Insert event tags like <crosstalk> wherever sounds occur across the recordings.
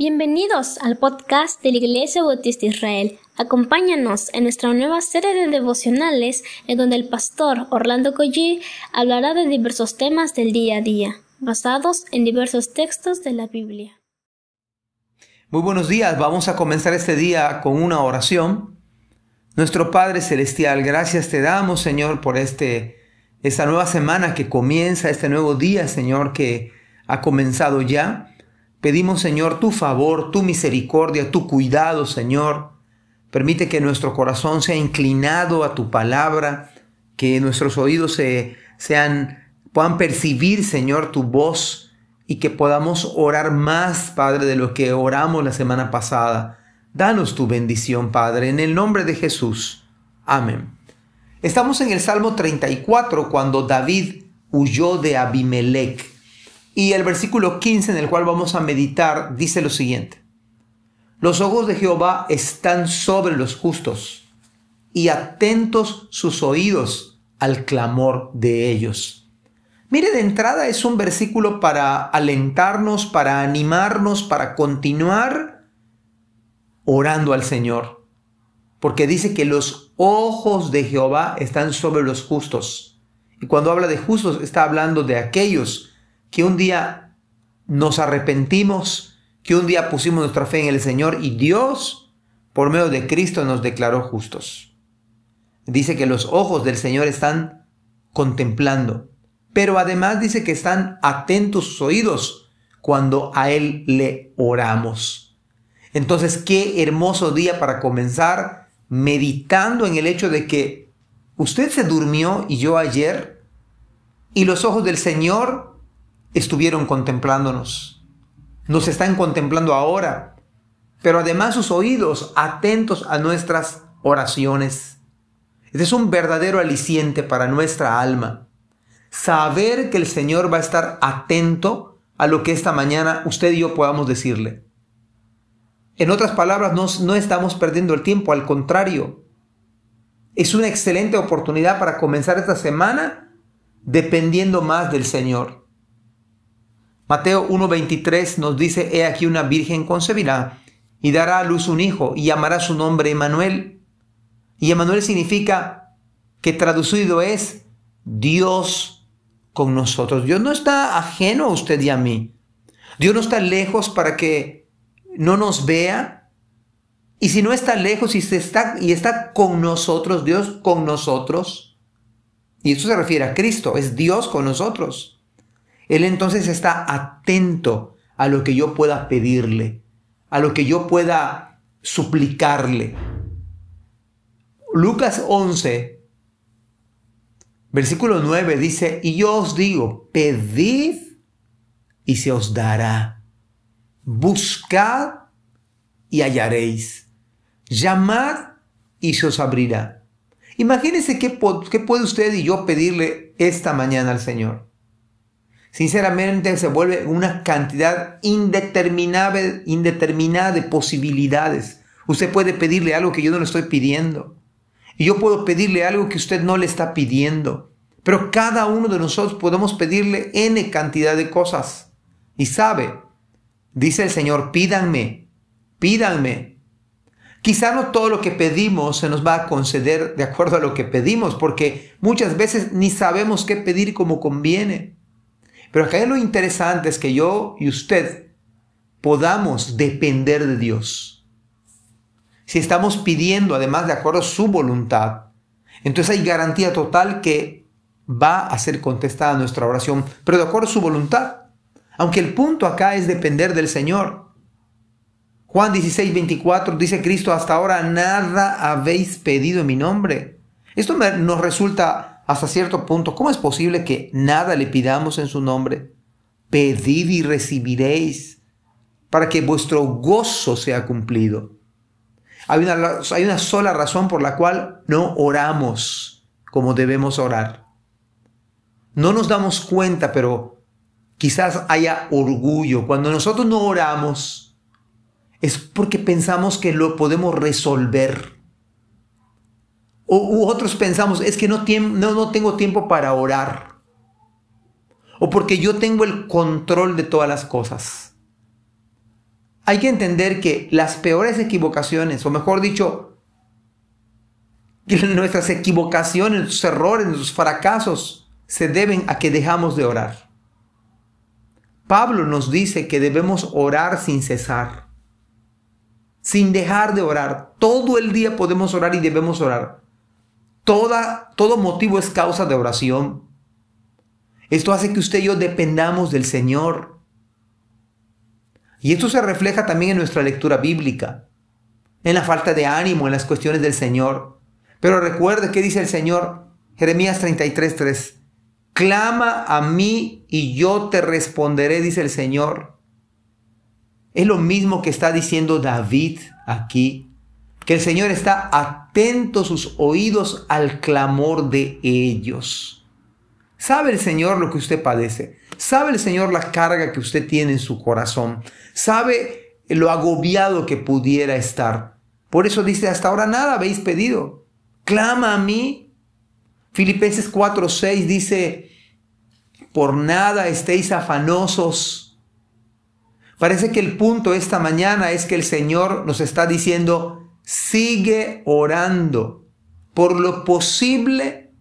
Bienvenidos al podcast de la Iglesia Bautista Israel. Acompáñanos en nuestra nueva serie de devocionales en donde el pastor Orlando Collie hablará de diversos temas del día a día, basados en diversos textos de la Biblia. Muy buenos días, vamos a comenzar este día con una oración. Nuestro Padre Celestial, gracias te damos Señor por este, esta nueva semana que comienza, este nuevo día Señor que ha comenzado ya. Pedimos, Señor, tu favor, tu misericordia, tu cuidado, Señor. Permite que nuestro corazón sea inclinado a tu palabra, que nuestros oídos se, sean, puedan percibir, Señor, tu voz y que podamos orar más, Padre, de lo que oramos la semana pasada. Danos tu bendición, Padre, en el nombre de Jesús. Amén. Estamos en el Salmo 34 cuando David huyó de Abimelech. Y el versículo 15 en el cual vamos a meditar dice lo siguiente. Los ojos de Jehová están sobre los justos y atentos sus oídos al clamor de ellos. Mire, de entrada es un versículo para alentarnos, para animarnos, para continuar orando al Señor. Porque dice que los ojos de Jehová están sobre los justos. Y cuando habla de justos está hablando de aquellos que un día nos arrepentimos, que un día pusimos nuestra fe en el Señor y Dios, por medio de Cristo, nos declaró justos. Dice que los ojos del Señor están contemplando, pero además dice que están atentos sus oídos cuando a Él le oramos. Entonces, qué hermoso día para comenzar meditando en el hecho de que usted se durmió y yo ayer, y los ojos del Señor estuvieron contemplándonos. Nos están contemplando ahora, pero además sus oídos atentos a nuestras oraciones. Este es un verdadero aliciente para nuestra alma. Saber que el Señor va a estar atento a lo que esta mañana usted y yo podamos decirle. En otras palabras, no, no estamos perdiendo el tiempo, al contrario. Es una excelente oportunidad para comenzar esta semana dependiendo más del Señor. Mateo 1.23 nos dice, He aquí una virgen concebirá y dará a luz un hijo y llamará su nombre Emanuel. Y Emanuel significa que traducido es Dios con nosotros. Dios no está ajeno a usted y a mí. Dios no está lejos para que no nos vea. Y si no está lejos y, está, y está con nosotros, Dios con nosotros, y eso se refiere a Cristo, es Dios con nosotros. Él entonces está atento a lo que yo pueda pedirle, a lo que yo pueda suplicarle. Lucas 11, versículo 9 dice, y yo os digo, pedid y se os dará. Buscad y hallaréis. Llamad y se os abrirá. Imagínense qué, qué puede usted y yo pedirle esta mañana al Señor. Sinceramente se vuelve una cantidad indeterminada, indeterminada de posibilidades. Usted puede pedirle algo que yo no le estoy pidiendo. Y yo puedo pedirle algo que usted no le está pidiendo. Pero cada uno de nosotros podemos pedirle N cantidad de cosas. Y sabe, dice el Señor, pídanme, pídanme. Quizá no todo lo que pedimos se nos va a conceder de acuerdo a lo que pedimos, porque muchas veces ni sabemos qué pedir como conviene. Pero acá lo interesante es que yo y usted podamos depender de Dios. Si estamos pidiendo además de acuerdo a su voluntad, entonces hay garantía total que va a ser contestada nuestra oración, pero de acuerdo a su voluntad. Aunque el punto acá es depender del Señor. Juan 16, 24 dice Cristo, hasta ahora nada habéis pedido en mi nombre. Esto nos resulta hasta cierto punto, ¿cómo es posible que nada le pidamos en su nombre? Pedid y recibiréis para que vuestro gozo sea cumplido. Hay una, hay una sola razón por la cual no oramos como debemos orar. No nos damos cuenta, pero quizás haya orgullo. Cuando nosotros no oramos, es porque pensamos que lo podemos resolver. O otros pensamos, es que no, no, no tengo tiempo para orar. O porque yo tengo el control de todas las cosas. hay que entender que las peores equivocaciones, o mejor dicho, <laughs> nuestras equivocaciones, nuestros errores, nuestros fracasos, se deben a que dejamos de orar. Pablo nos dice que debemos orar sin cesar sin dejar de orar. Todo el día podemos orar y debemos orar. Toda, todo motivo es causa de oración. Esto hace que usted y yo dependamos del Señor. Y esto se refleja también en nuestra lectura bíblica, en la falta de ánimo, en las cuestiones del Señor. Pero recuerde que dice el Señor, Jeremías 33:3, clama a mí y yo te responderé, dice el Señor. Es lo mismo que está diciendo David aquí, que el Señor está atento sus oídos al clamor de ellos. ¿Sabe el Señor lo que usted padece? ¿Sabe el Señor la carga que usted tiene en su corazón? ¿Sabe lo agobiado que pudiera estar? Por eso dice, hasta ahora nada habéis pedido. Clama a mí. Filipenses 4:6 dice, por nada estéis afanosos Parece que el punto esta mañana es que el Señor nos está diciendo, sigue orando por lo posible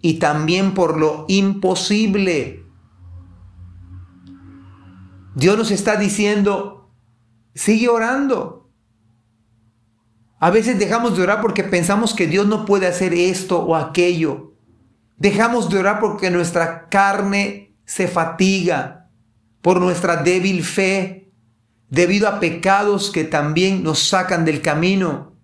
y también por lo imposible. Dios nos está diciendo, sigue orando. A veces dejamos de orar porque pensamos que Dios no puede hacer esto o aquello. Dejamos de orar porque nuestra carne se fatiga por nuestra débil fe, debido a pecados que también nos sacan del camino.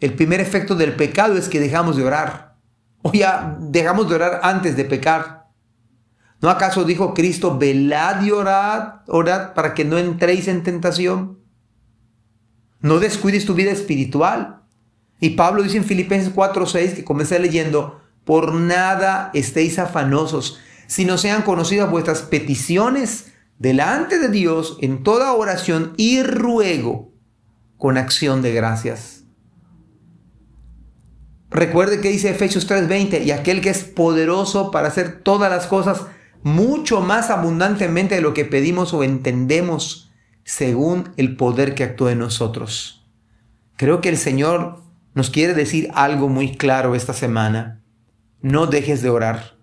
El primer efecto del pecado es que dejamos de orar. O ya dejamos de orar antes de pecar. ¿No acaso dijo Cristo, velad y orad, orad para que no entréis en tentación? No descuides tu vida espiritual. Y Pablo dice en Filipenses 4:6, que comencé leyendo, por nada estéis afanosos, sino sean conocidas vuestras peticiones delante de Dios en toda oración y ruego con acción de gracias. Recuerde que dice Efesios 3:20, y aquel que es poderoso para hacer todas las cosas mucho más abundantemente de lo que pedimos o entendemos, según el poder que actúa en nosotros. Creo que el Señor nos quiere decir algo muy claro esta semana. No dejes de orar.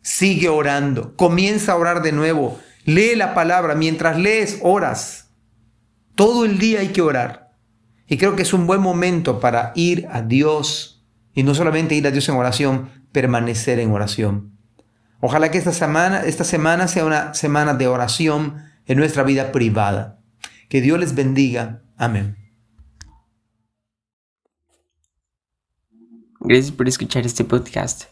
Sigue orando. Comienza a orar de nuevo. Lee la palabra. Mientras lees, oras. Todo el día hay que orar. Y creo que es un buen momento para ir a Dios. Y no solamente ir a Dios en oración, permanecer en oración. Ojalá que esta semana, esta semana sea una semana de oración en nuestra vida privada. Que Dios les bendiga. Amén. Gracias por escuchar este podcast.